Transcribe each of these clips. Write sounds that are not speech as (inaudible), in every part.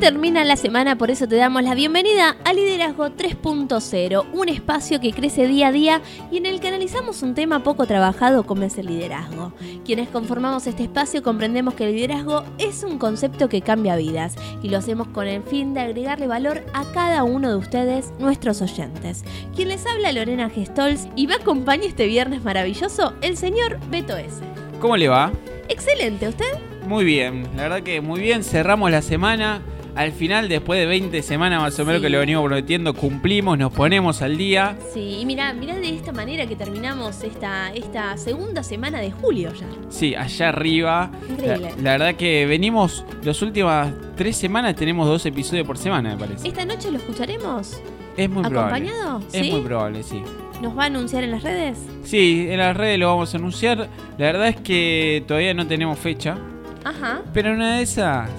Termina la semana, por eso te damos la bienvenida a Liderazgo 3.0, un espacio que crece día a día y en el que analizamos un tema poco trabajado como es el liderazgo. Quienes conformamos este espacio comprendemos que el liderazgo es un concepto que cambia vidas y lo hacemos con el fin de agregarle valor a cada uno de ustedes, nuestros oyentes. Quien les habla Lorena Gestols y me acompaña este viernes maravilloso el señor Beto S. ¿Cómo le va? Excelente, ¿usted? Muy bien, la verdad que muy bien. Cerramos la semana. Al final, después de 20 semanas más o menos Sí. que lo venimos prometiendo, cumplimos, nos ponemos al día. Sí, y mira, mira de esta manera que terminamos esta, esta segunda semana de julio ya. Sí, allá arriba. Increíble. la verdad que venimos, las últimas tres semanas tenemos dos episodios por semana, me parece. ¿Esta noche lo escucharemos? Es muy probable. ¿Acompañado? Es ¿Sí? muy probable, sí. ¿Nos va a anunciar en las redes? Sí, en las redes lo vamos a anunciar. La verdad es que todavía no tenemos fecha, Ajá, pero una de esas,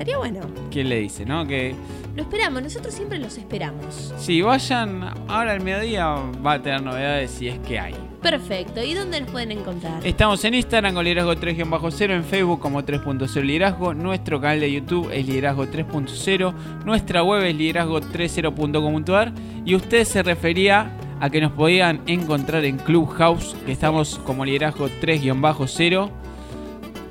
estaría bueno. ¿quién le dice, no? Que Lo esperamos, nosotros siempre los esperamos. si vayan ahora al mediodía va a tener novedades si es que hay. Perfecto, ¿y dónde nos pueden encontrar? Estamos en Instagram con Liderazgo 3-0, en Facebook como 3.0 Liderazgo, nuestro canal de YouTube es Liderazgo 3.0, nuestra web es liderazgo30.com.ar y usted se refería a que nos podían encontrar en Clubhouse, que estamos como Liderazgo 3-0.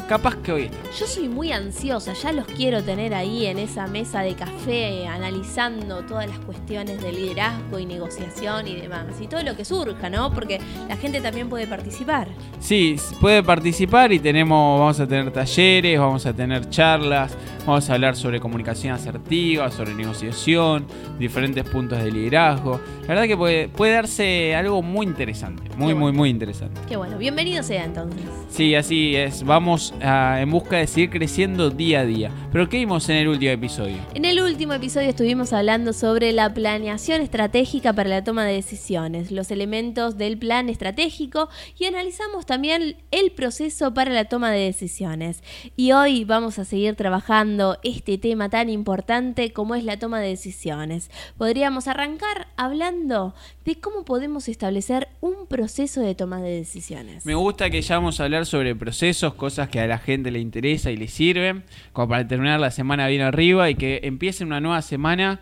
Capaz que hoy está. Yo soy muy ansiosa, ya los quiero tener ahí en esa mesa de café analizando todas las cuestiones de liderazgo y negociación y demás. Y todo lo que surja, ¿no? Porque la gente también puede participar. Sí, puede participar y tenemos, vamos a tener talleres, vamos a tener charlas, vamos a hablar sobre comunicación asertiva, sobre negociación, diferentes puntos de liderazgo. La verdad que puede, puede darse algo muy interesante, muy, muy, muy interesante. Qué bueno, bienvenido sea entonces. Sí, así es, vamos a- en busca de seguir creciendo día a día. Pero ¿qué vimos en el último episodio? En el último episodio estuvimos hablando sobre la planeación estratégica para la toma de decisiones, los elementos del plan estratégico y analizamos también el proceso para la toma de decisiones. Y hoy vamos a seguir trabajando este tema tan importante como es la toma de decisiones. Podríamos arrancar hablando de cómo podemos establecer un proceso de toma de decisiones. Me gusta que ya vamos a hablar sobre procesos, cosas que la gente le interesa y le sirven, como para terminar la semana bien arriba y que empiece una nueva semana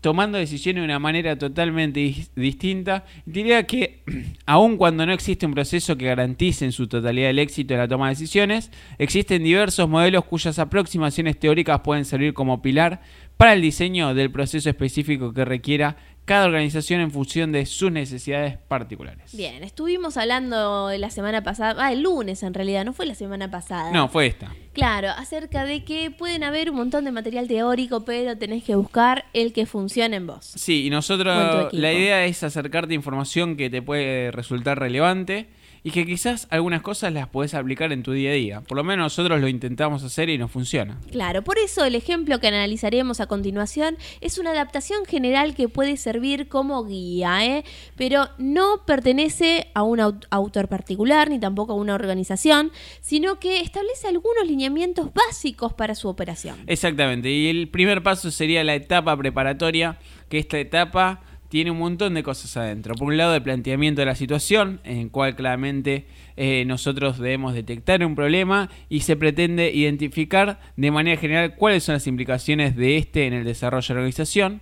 tomando decisiones de una manera totalmente dis- distinta. Diría que (clears throat) aun cuando no existe un proceso que garantice en su totalidad el éxito de la toma de decisiones, existen diversos modelos cuyas aproximaciones teóricas pueden servir como pilar para el diseño del proceso específico que requiera cada organización en función de sus necesidades particulares. Bien, estuvimos hablando la semana pasada, ah, el lunes en realidad, no fue la semana pasada. No, fue esta. Claro, acerca de que pueden haber un montón de material teórico, pero tenés que buscar el que funcione en vos. Sí, y nosotros la idea es acercarte información que te puede resultar relevante y que quizás algunas cosas las podés aplicar en tu día a día. Por lo menos nosotros lo intentamos hacer y nos funciona. Claro, por eso el ejemplo que analizaremos a continuación es una adaptación general que puede servir como guía, ¿eh? pero no pertenece a un aut- autor particular ni tampoco a una organización, sino que establece algunos lineamientos básicos para su operación. Exactamente, y el primer paso sería la etapa preparatoria, que esta etapa tiene un montón de cosas adentro. Por un lado, el planteamiento de la situación, en el cual claramente eh, nosotros debemos detectar un problema y se pretende identificar de manera general cuáles son las implicaciones de este en el desarrollo de la organización.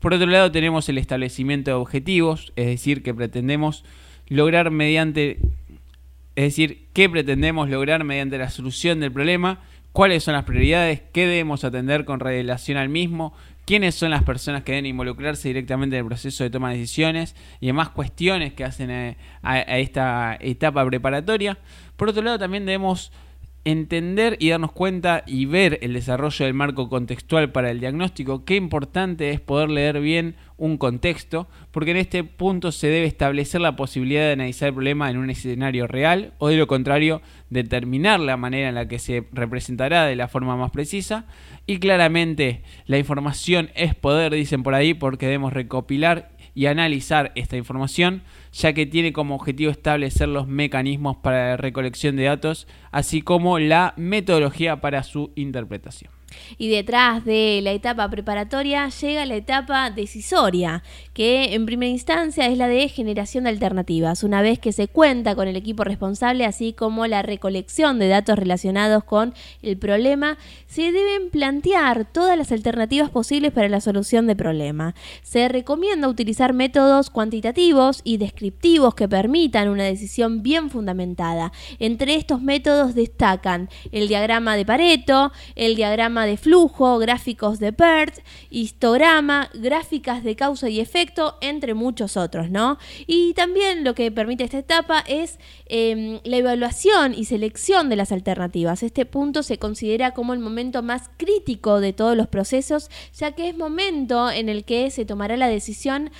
Por otro lado, tenemos el establecimiento de objetivos, es decir, que pretendemos lograr mediante es decir, qué pretendemos lograr mediante la solución del problema, cuáles son las prioridades, qué debemos atender con relación al mismo, quiénes son las personas que deben involucrarse directamente en el proceso de toma de decisiones y demás cuestiones que hacen a, a- a esta etapa preparatoria. Por otro lado, también debemos entender y darnos cuenta y ver el desarrollo del marco contextual para el diagnóstico, qué importante es poder leer bien un contexto, porque en este punto se debe establecer la posibilidad de analizar el problema en un escenario real o de lo contrario determinar la manera en la que se representará de la forma más precisa. Y claramente la información es poder, dicen por ahí, porque debemos recopilar y analizar esta información, ya que tiene como objetivo establecer los mecanismos para la recolección de datos, así como la metodología para su interpretación. Y detrás de la etapa preparatoria llega la etapa decisoria, que en primera instancia es la de generación de alternativas. Una vez que se cuenta con el equipo responsable, así como la recolección de datos relacionados con el problema, se deben plantear todas las alternativas posibles para la solución del problema. Se recomienda utilizar métodos cuantitativos y descriptivos que permitan una decisión bien fundamentada. Entre estos métodos destacan el diagrama de Pareto, el diagrama de flujo, gráficos de PERT, histograma, gráficas de causa y efecto, entre muchos otros, ¿no? Y también lo que permite esta etapa es em, la evaluación y selección de las alternativas. Este punto se considera como el momento más crítico de todos los procesos, ya que es momento en el que se tomará la decisión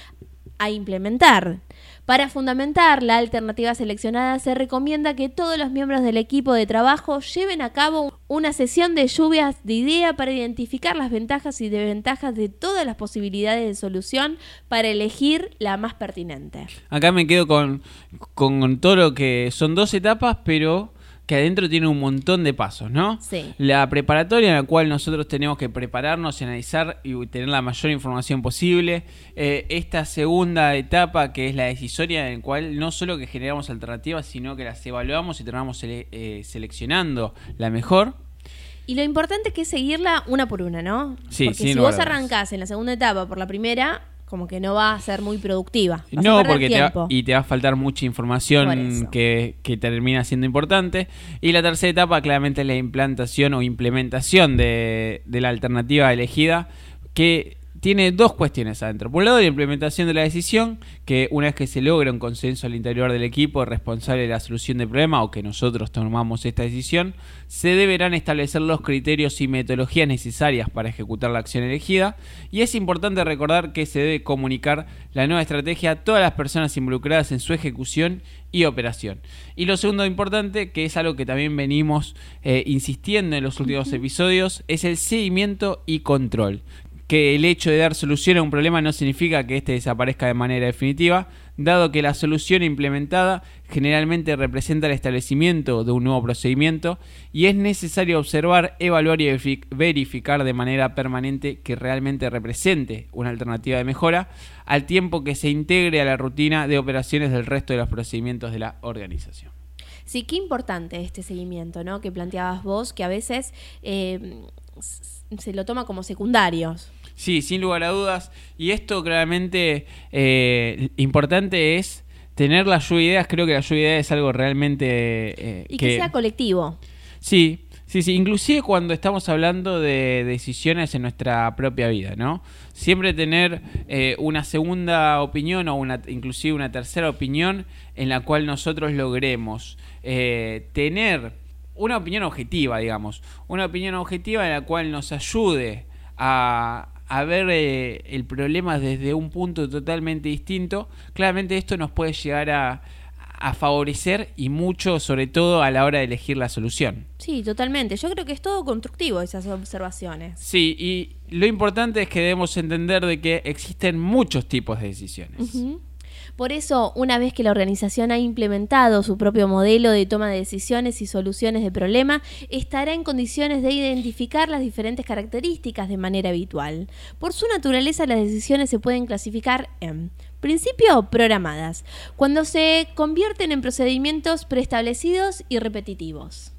a implementar. Para fundamentar la alternativa seleccionada se recomienda que todos los miembros del equipo de trabajo lleven a cabo una sesión de lluvias de idea para identificar las ventajas y desventajas de todas las posibilidades de solución para elegir la más pertinente. Acá me quedo con, con todo lo que son dos etapas, pero que adentro tiene un montón de pasos, ¿no? Sí. La preparatoria en la cual nosotros tenemos que prepararnos, analizar y tener la mayor información posible. Eh, esta segunda etapa que es la decisoria en la cual no solo que generamos alternativas, sino que las evaluamos y terminamos eh, seleccionando la mejor. Y lo importante es que es seguirla una por una, ¿no? Sí, Porque si vos arrancás en la segunda etapa por la primera, como que no va a ser muy productiva. Vas No, porque te va, y te va a faltar mucha información que, que termina siendo importante. Y la tercera etapa claramente es la implantación o implementación de, de la alternativa elegida, que tiene dos cuestiones adentro. Por un lado, la implementación de la decisión, que una vez que se logra un consenso al interior del equipo responsable de la solución del problema o que nosotros tomamos esta decisión, se deberán establecer los criterios y metodologías necesarias para ejecutar la acción elegida. Y es importante recordar que se debe comunicar la nueva estrategia a todas las personas involucradas en su ejecución y operación. Y lo segundo importante, que es algo que también venimos eh, insistiendo en los últimos episodios, es el seguimiento y control que el hecho de dar solución a un problema no significa que éste desaparezca de manera definitiva, dado que la solución implementada generalmente representa el establecimiento de un nuevo procedimiento y es necesario observar, evaluar y verifi- verificar de manera permanente que realmente represente una alternativa de mejora, al tiempo que se integre a la rutina de operaciones del resto de los procedimientos de la organización. Sí, qué importante este seguimiento, ¿no? Que planteabas vos, que a veces eh, se lo toma como secundarios. Sí, sin lugar a dudas. Y esto claramente eh, importante es tener la lluvia de ideas. Creo que la lluvia de ideas es algo realmente... eh, Y que, sea colectivo. Sí, sí, sí. Inclusive cuando estamos hablando de decisiones en nuestra propia vida, ¿no? Siempre tener eh, una segunda opinión o una, inclusive una tercera opinión en la cual nosotros logremos eh, tener una opinión objetiva, digamos. Una opinión objetiva en la cual nos ayude a, a ver eh, el problema desde un punto totalmente distinto. Claramente esto nos puede llegar a, a favorecer y mucho, sobre todo a la hora de elegir la solución. Sí, totalmente. Yo creo que es todo constructivo esas observaciones. Sí, y lo importante es que debemos entender de que existen muchos tipos de decisiones. Por eso, una vez que la organización ha implementado su propio modelo de toma de decisiones y soluciones de problema, estará en condiciones de identificar las diferentes características de manera habitual. Por su naturaleza, las decisiones se pueden clasificar en principio programadas, cuando se convierten en procedimientos preestablecidos y repetitivos.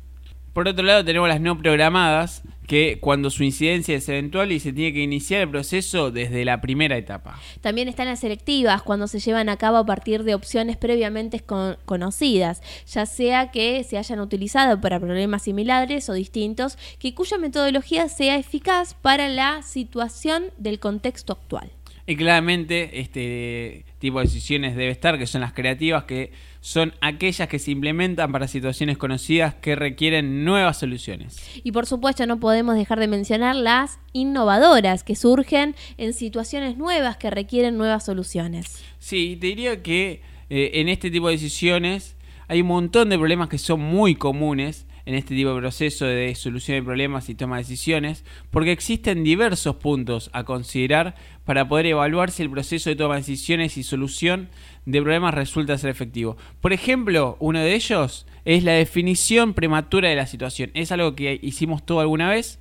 Por otro lado, tenemos las no programadas, que cuando su incidencia es eventual y se tiene que iniciar el proceso desde la primera etapa. También están las selectivas, cuando se llevan a cabo a partir de opciones previamente con- conocidas, ya sea que se hayan utilizado para problemas similares o distintos, que cuya metodología sea eficaz para la situación del contexto actual. Y claramente este tipo de decisiones debe estar, que son las creativas, que son aquellas que se implementan para situaciones conocidas que requieren nuevas soluciones. Y por supuesto no podemos dejar de mencionar las innovadoras, que surgen en situaciones nuevas que requieren nuevas soluciones. Sí, te diría que eh, en este tipo de decisiones hay un montón de problemas que son muy comunes en este tipo de proceso de solución de problemas y toma de decisiones, porque existen diversos puntos a considerar para poder evaluar si el proceso de toma de decisiones y solución de problemas resulta ser efectivo. Por ejemplo, uno de ellos es la definición prematura de la situación. Es algo que hicimos todo alguna vez,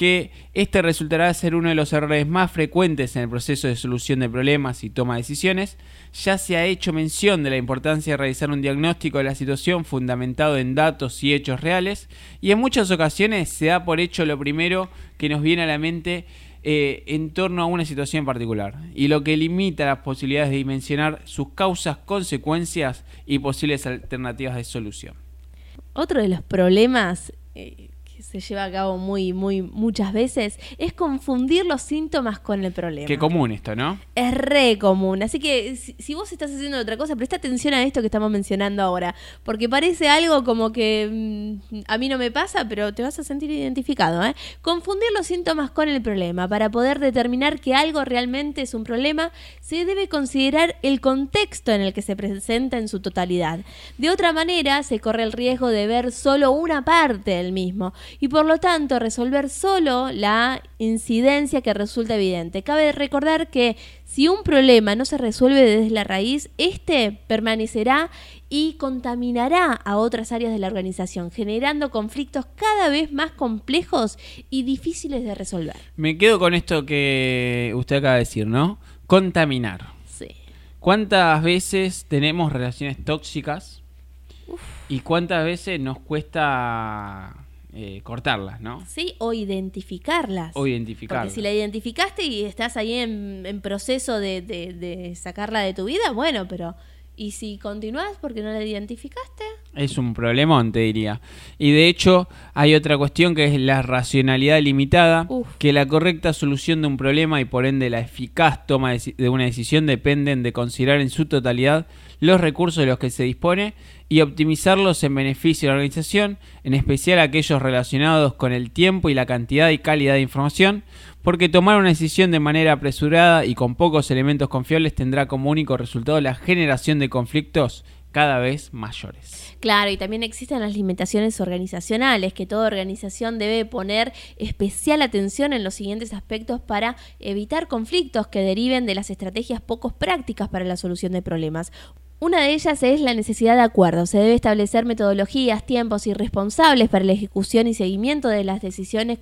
que este resultará ser uno de los errores más frecuentes en el proceso de solución de problemas y toma de decisiones. Ya se ha hecho mención de la importancia de realizar un diagnóstico de la situación fundamentado en datos y hechos reales y en muchas ocasiones se da por hecho lo primero que nos viene a la mente eh, en torno a una situación en particular y lo que limita las posibilidades de dimensionar sus causas, consecuencias y posibles alternativas de solución. Otro de los problemas eh, se lleva a cabo muy, muy, muchas veces, es confundir los síntomas con el problema. Qué común esto, ¿no? Es re común. Así que si, vos estás haciendo otra cosa, presta atención a esto que estamos mencionando ahora. Porque parece algo como que mm, a mí no me pasa, pero te vas a sentir identificado. ¿eh? Confundir los síntomas con el problema. Para poder determinar que algo realmente es un problema, se debe considerar el contexto en el que se presenta en su totalidad. De otra manera, se corre el riesgo de ver solo una parte del mismo y por lo tanto resolver solo la incidencia que resulta evidente. Cabe recordar que si un problema no se resuelve desde la raíz, este permanecerá y contaminará a otras áreas de la organización, generando conflictos cada vez más complejos y difíciles de resolver. Me quedo con esto que usted acaba de decir, ¿no? Contaminar. Sí. ¿Cuántas veces tenemos relaciones tóxicas? ¿Y cuántas veces nos cuesta eh, cortarlas, ¿no? Sí, o identificarlas. O identificarlas. Porque si la identificaste y estás ahí en, proceso de, de, sacarla de tu vida, bueno, pero ¿y si continúas porque no la identificaste? Es un problemón, te diría. Y de hecho, hay otra cuestión que es la racionalidad limitada, que la correcta solución de un problema y por ende la eficaz toma de una decisión dependen de considerar en su totalidad los recursos de los que se dispone y optimizarlos en beneficio de la organización, en especial aquellos relacionados con el tiempo y la cantidad y calidad de información, porque tomar una decisión de manera apresurada y con pocos elementos confiables tendrá como único resultado la generación de conflictos cada vez mayores. Claro, y también existen las limitaciones organizacionales, que toda organización debe poner especial atención en los siguientes aspectos para evitar conflictos que deriven de las estrategias poco prácticas para la solución de problemas. Una de ellas es la necesidad de acuerdo. Se debe establecer metodologías, tiempos y responsables para la ejecución y seguimiento de las decisiones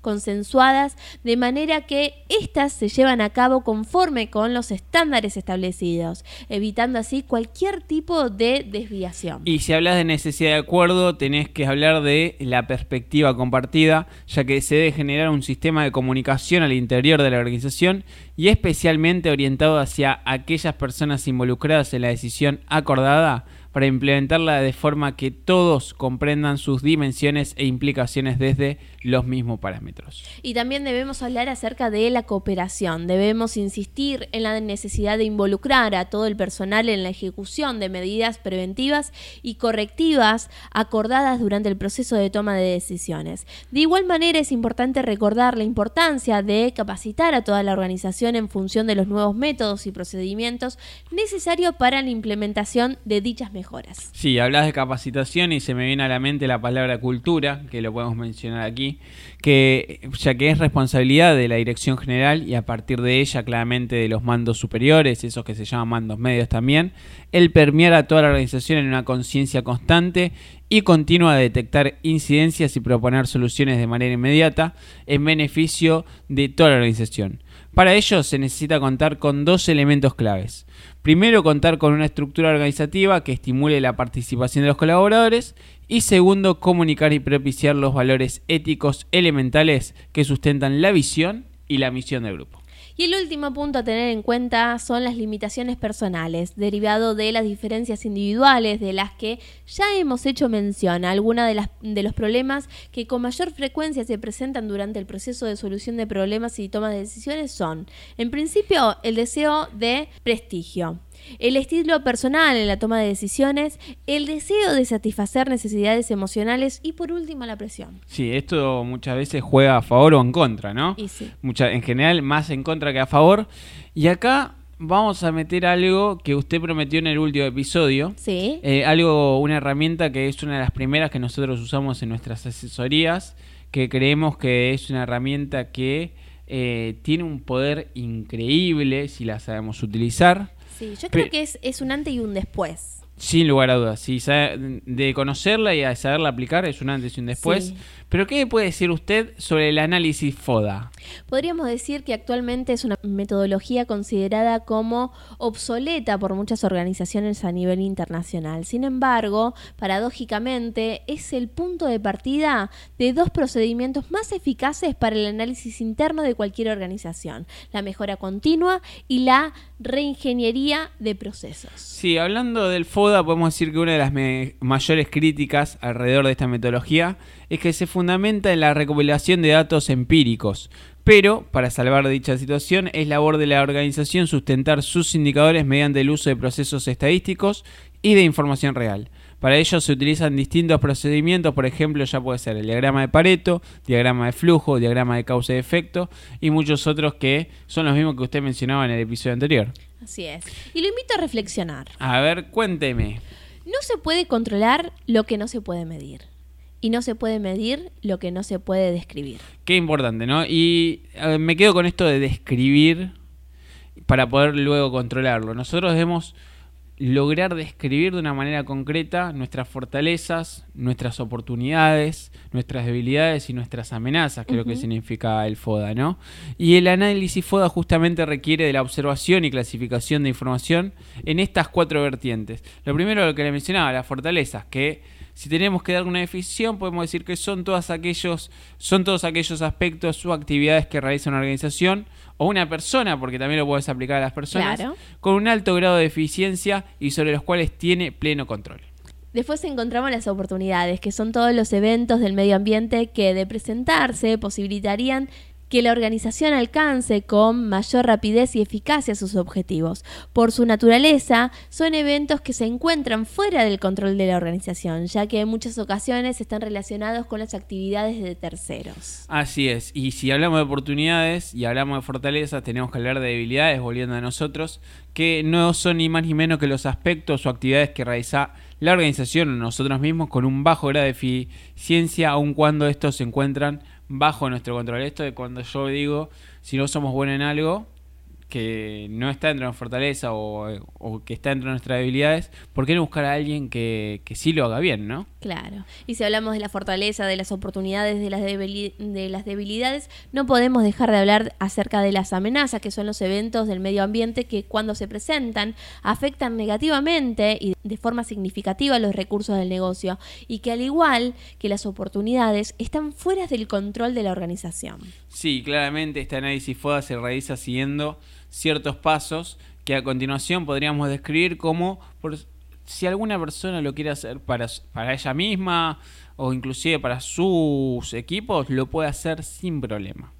consensuadas, de manera que éstas se llevan a cabo conforme con los estándares establecidos, evitando así cualquier tipo de desviación. Y si hablas de necesidad de acuerdo, tenés que hablar de la perspectiva compartida, ya que se debe generar un sistema de comunicación al interior de la organización y especialmente orientado hacia aquellas personas involucradas en la decisión acordada para implementarla de forma que todos comprendan sus dimensiones e implicaciones desde los mismos parámetros. Y también debemos hablar acerca de la cooperación. Debemos insistir en la necesidad de involucrar a todo el personal en la ejecución de medidas preventivas y correctivas acordadas durante el proceso de toma de decisiones. De igual manera es importante recordar la importancia de capacitar a toda la organización en función de los nuevos métodos y procedimientos necesarios para la implementación de dichas mejoras. Sí, hablas de capacitación y se me viene a la mente la palabra cultura, que lo podemos mencionar aquí, que ya que es responsabilidad de la dirección general y a partir de ella claramente de los mandos superiores, esos que se llaman mandos medios también, el permear a toda la organización en una conciencia constante y continua de detectar incidencias y proponer soluciones de manera inmediata en beneficio de toda la organización. Para ello se necesita contar con dos elementos claves. Primero, contar con una estructura organizativa que estimule la participación de los colaboradores y segundo, comunicar y propiciar los valores éticos elementales que sustentan la visión y la misión del grupo. Y el último punto a tener en cuenta son las limitaciones personales, derivado de las diferencias individuales de las que ya hemos hecho mención. Algunos de, de los problemas que con mayor frecuencia se presentan durante el proceso de solución de problemas y toma de decisiones son, en principio, el deseo de prestigio el estilo personal en la toma de decisiones, el deseo de satisfacer necesidades emocionales y por último la presión. Sí, esto muchas veces juega a favor o en contra, ¿no? Y sí. en general más en contra que a favor. Y acá vamos a meter algo que usted prometió en el último episodio. Sí. Eh, algo, una herramienta que es una de las primeras que nosotros usamos en nuestras asesorías, que creemos que es una herramienta que eh, tiene un poder increíble si la sabemos utilizar. Sí, yo creo que es, es un antes y un después. Sin lugar a dudas, sí, de conocerla y a saberla aplicar es un antes y un después, Pero ¿qué puede decir usted sobre el análisis FODA? Podríamos decir que actualmente es una metodología considerada como obsoleta por muchas organizaciones a nivel internacional. Sin embargo, paradójicamente, es el punto de partida de dos procedimientos más eficaces para el análisis interno de cualquier organización, la mejora continua y la reingeniería de procesos. Sí, hablando del FODA, podemos decir que una de las mayores críticas alrededor de esta metodología es que se fundamenta en la recopilación de datos empíricos, pero, para salvar dicha situación, es labor de la organización sustentar sus indicadores mediante el uso de procesos estadísticos y de información real. Para ello se utilizan distintos procedimientos, por ejemplo, ya puede ser el diagrama de Pareto, diagrama de flujo, diagrama de causa y efecto y muchos otros que son los mismos que usted mencionaba en el episodio anterior. Así es. Y lo invito a reflexionar. A ver, cuénteme. No se puede controlar lo que no se puede medir y no se puede medir lo que no se puede describir. Qué importante, ¿no? Y me quedo con esto de describir para poder luego controlarlo. Nosotros debemos lograr describir de una manera concreta nuestras fortalezas, nuestras oportunidades, nuestras debilidades y nuestras amenazas, que es lo que significa el FODA, ¿no? Y el análisis FODA justamente requiere de la observación y clasificación de información en estas cuatro vertientes. Lo primero lo que le mencionaba, las fortalezas, que si tenemos que dar una definición, podemos decir que son, todos aquellos, son todos aquellos aspectos o actividades que realiza una organización o una persona, porque también lo puedes aplicar a las personas, con un alto grado de eficiencia y sobre los cuales tiene pleno control. Después encontramos las oportunidades, que son todos los eventos del medio ambiente que de presentarse posibilitarían que la organización alcance con mayor rapidez y eficacia sus objetivos. Por su naturaleza, son eventos que se encuentran fuera del control de la organización, ya que en muchas ocasiones están relacionados con las actividades de terceros. Así es, y si hablamos de oportunidades y hablamos de fortalezas, tenemos que hablar de debilidades, volviendo a nosotros, que no son ni más ni menos que los aspectos o actividades que realiza la organización o nosotros mismos con un bajo grado de eficiencia, aun cuando estos se encuentran bajo nuestro control. Esto de cuando yo digo, si no somos buenos en algo, que no está dentro de nuestra fortaleza o, que está dentro de nuestras debilidades, ¿por qué no buscar a alguien que, que, sí lo haga bien, no? Claro. Y si hablamos de la fortaleza, de las oportunidades, de las, de las debilidades, no podemos dejar de hablar acerca de las amenazas, que son los eventos del medio ambiente que cuando se presentan afectan negativamente y de forma significativa los recursos del negocio y que al igual que las oportunidades están fuera del control de la organización. Sí, claramente este análisis FODA se realiza siguiendo ciertos pasos que a continuación podríamos describir como por, si alguna persona lo quiere hacer para, para ella misma o inclusive para sus equipos, lo puede hacer sin problema.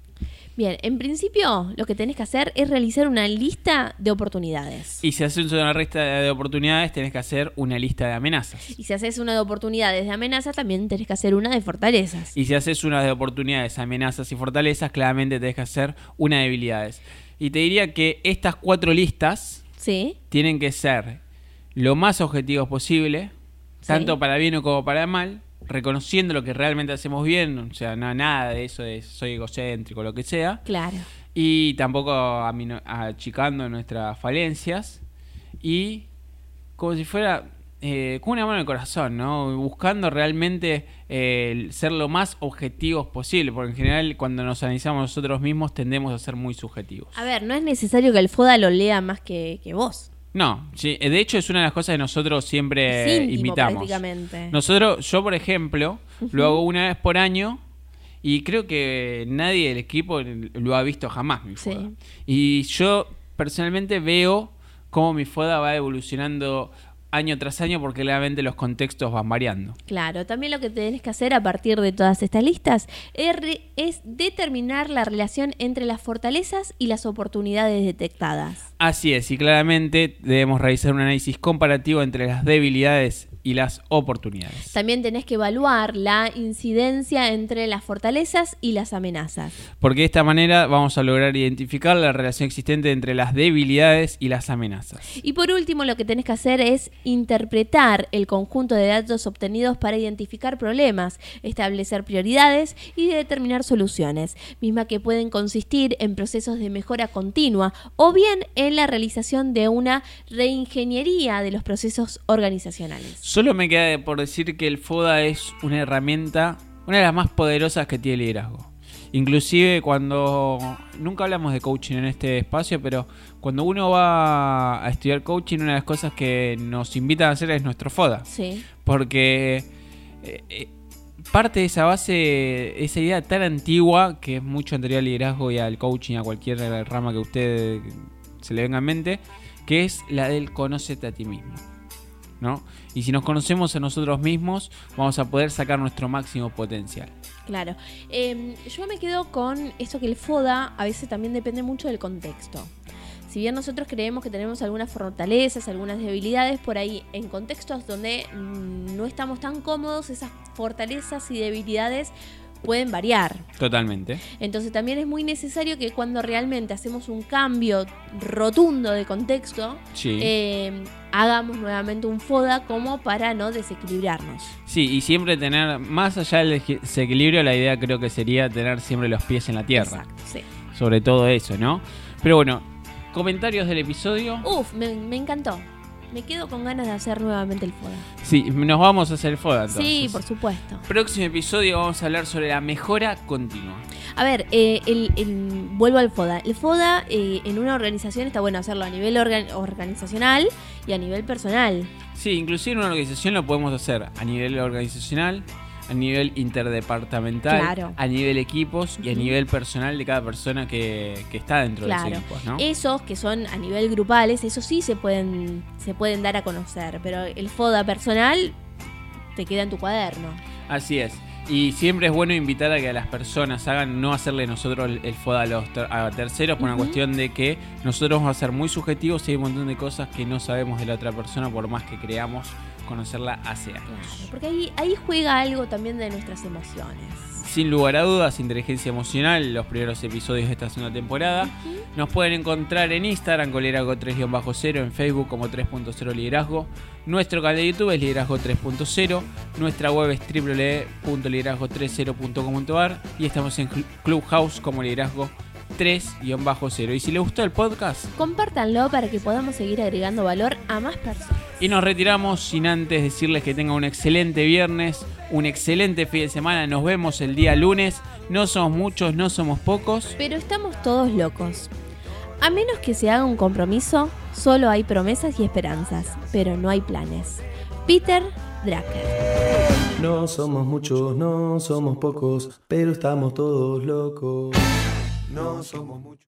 Bien, en principio lo que tenés que hacer es realizar una lista de oportunidades. Y si haces una lista de oportunidades, tenés que hacer una lista de amenazas. Y si haces una de oportunidades de amenazas, también tenés que hacer una de fortalezas. Y si haces una de oportunidades, amenazas y fortalezas, claramente tenés que hacer una de debilidades. Y te diría que estas cuatro listas ¿Sí? tienen que ser lo más objetivos posible, tanto para bien como para mal, reconociendo lo que realmente hacemos bien, o sea, no, nada de eso de soy egocéntrico, lo que sea. Claro. Y tampoco achicando nuestras falencias. Y como si fuera eh, con una mano en el corazón, ¿no? Buscando realmente eh, ser lo más objetivos posible, porque en general cuando nos analizamos nosotros mismos tendemos a ser muy subjetivos. A ver, no es necesario que el FODA lo lea más que, vos. No, sí, de hecho es una de las cosas que nosotros siempre imitamos. Nosotros, yo por ejemplo, lo hago una vez por año y creo que nadie del equipo lo ha visto jamás mi FODA. Y yo personalmente veo cómo mi FODA va evolucionando año tras año porque claramente los contextos van variando. Claro, también lo que tenés que hacer a partir de todas estas listas es determinar la relación entre las fortalezas y las oportunidades detectadas. Así es, y claramente debemos realizar un análisis comparativo entre las debilidades y las oportunidades. También tenés que evaluar la incidencia entre las fortalezas y las amenazas. Porque de esta manera vamos a lograr identificar la relación existente entre las debilidades y las amenazas. Y por último, lo que tenés que hacer es interpretar el conjunto de datos obtenidos para identificar problemas, establecer prioridades y determinar soluciones, misma que pueden consistir en procesos de mejora continua o bien en la realización de una reingeniería de los procesos organizacionales. Solo me queda por decir que el FODA es una herramienta una de las más poderosas que tiene el liderazgo. Inclusive cuando, nunca hablamos de coaching en este espacio, pero cuando uno va a estudiar coaching, una de las cosas que nos invitan a hacer es nuestro FODA. Sí. Porque eh, eh, parte de esa base, esa idea tan antigua, que es mucho anterior al liderazgo y al coaching, a cualquier rama que a usted se le venga en mente, que es la del conócete a ti mismo. Y si nos conocemos a nosotros mismos, vamos a poder sacar nuestro máximo potencial. Claro. Em, yo me quedo con esto que el FODA a veces también depende mucho del contexto. Si bien nosotros creemos que tenemos algunas fortalezas, algunas debilidades, por ahí en contextos donde mm, no estamos tan cómodos, esas fortalezas y debilidades pueden variar. Totalmente. Entonces también es muy necesario que cuando realmente hacemos un cambio rotundo de contexto, Sí. eh, hagamos nuevamente un FODA como para no desequilibrarnos. Sí, y siempre tener, más allá del desequilibrio, la idea creo que sería tener siempre los pies en la tierra. Exacto, sí. Sobre todo eso, ¿no? Pero bueno, comentarios del episodio. Uf, me, me encantó. Me quedo con ganas de hacer nuevamente el FODA. Sí, nos vamos a hacer el FODA entonces. Sí, por supuesto. Próximo episodio vamos a hablar sobre la mejora continua. A ver, eh, el, el- vuelvo al FODA. El FODA eh, en una organización está bueno hacerlo a nivel organ- organizacional y a nivel personal. Sí, inclusive en una organización lo podemos hacer a nivel organizacional, a nivel interdepartamental, Claro. a nivel equipos y a nivel personal de cada persona que, que está dentro de Claro. ese equipo, ¿no? Esos que son a nivel grupales, esos sí se pueden, se pueden dar a conocer. Pero el FODA personal te queda en tu cuaderno. Así es. Y siempre es bueno invitar a que a las personas hagan, no hacerle nosotros el, FODA a los ter- a terceros por una cuestión de que nosotros vamos a ser muy subjetivos y hay un montón de cosas que no sabemos de la otra persona por más que creamos conocerla hace años. Claro, porque ahí, ahí juega algo también de nuestras emociones. Sin lugar a dudas, inteligencia emocional, los primeros episodios de esta segunda temporada. Nos pueden encontrar en Instagram con liderazgo 3-0, en Facebook como 3.0 liderazgo. Nuestro canal de YouTube es liderazgo 3.0. Nuestra web es www.liderazgo30.com.ar y estamos en Cl- Clubhouse como liderazgo 3-0. Y si les gustó el podcast, Compártanlo para que podamos seguir agregando valor a más personas. y nos retiramos sin antes decirles que tengan un excelente viernes, un excelente fin de semana. Nos vemos el día lunes. No somos muchos, no somos pocos. Pero estamos todos locos. A menos que se haga un compromiso, solo hay promesas y esperanzas, pero no hay planes. Peter Drucker. No somos muchos, no somos pocos, pero estamos todos locos. No somos muchos.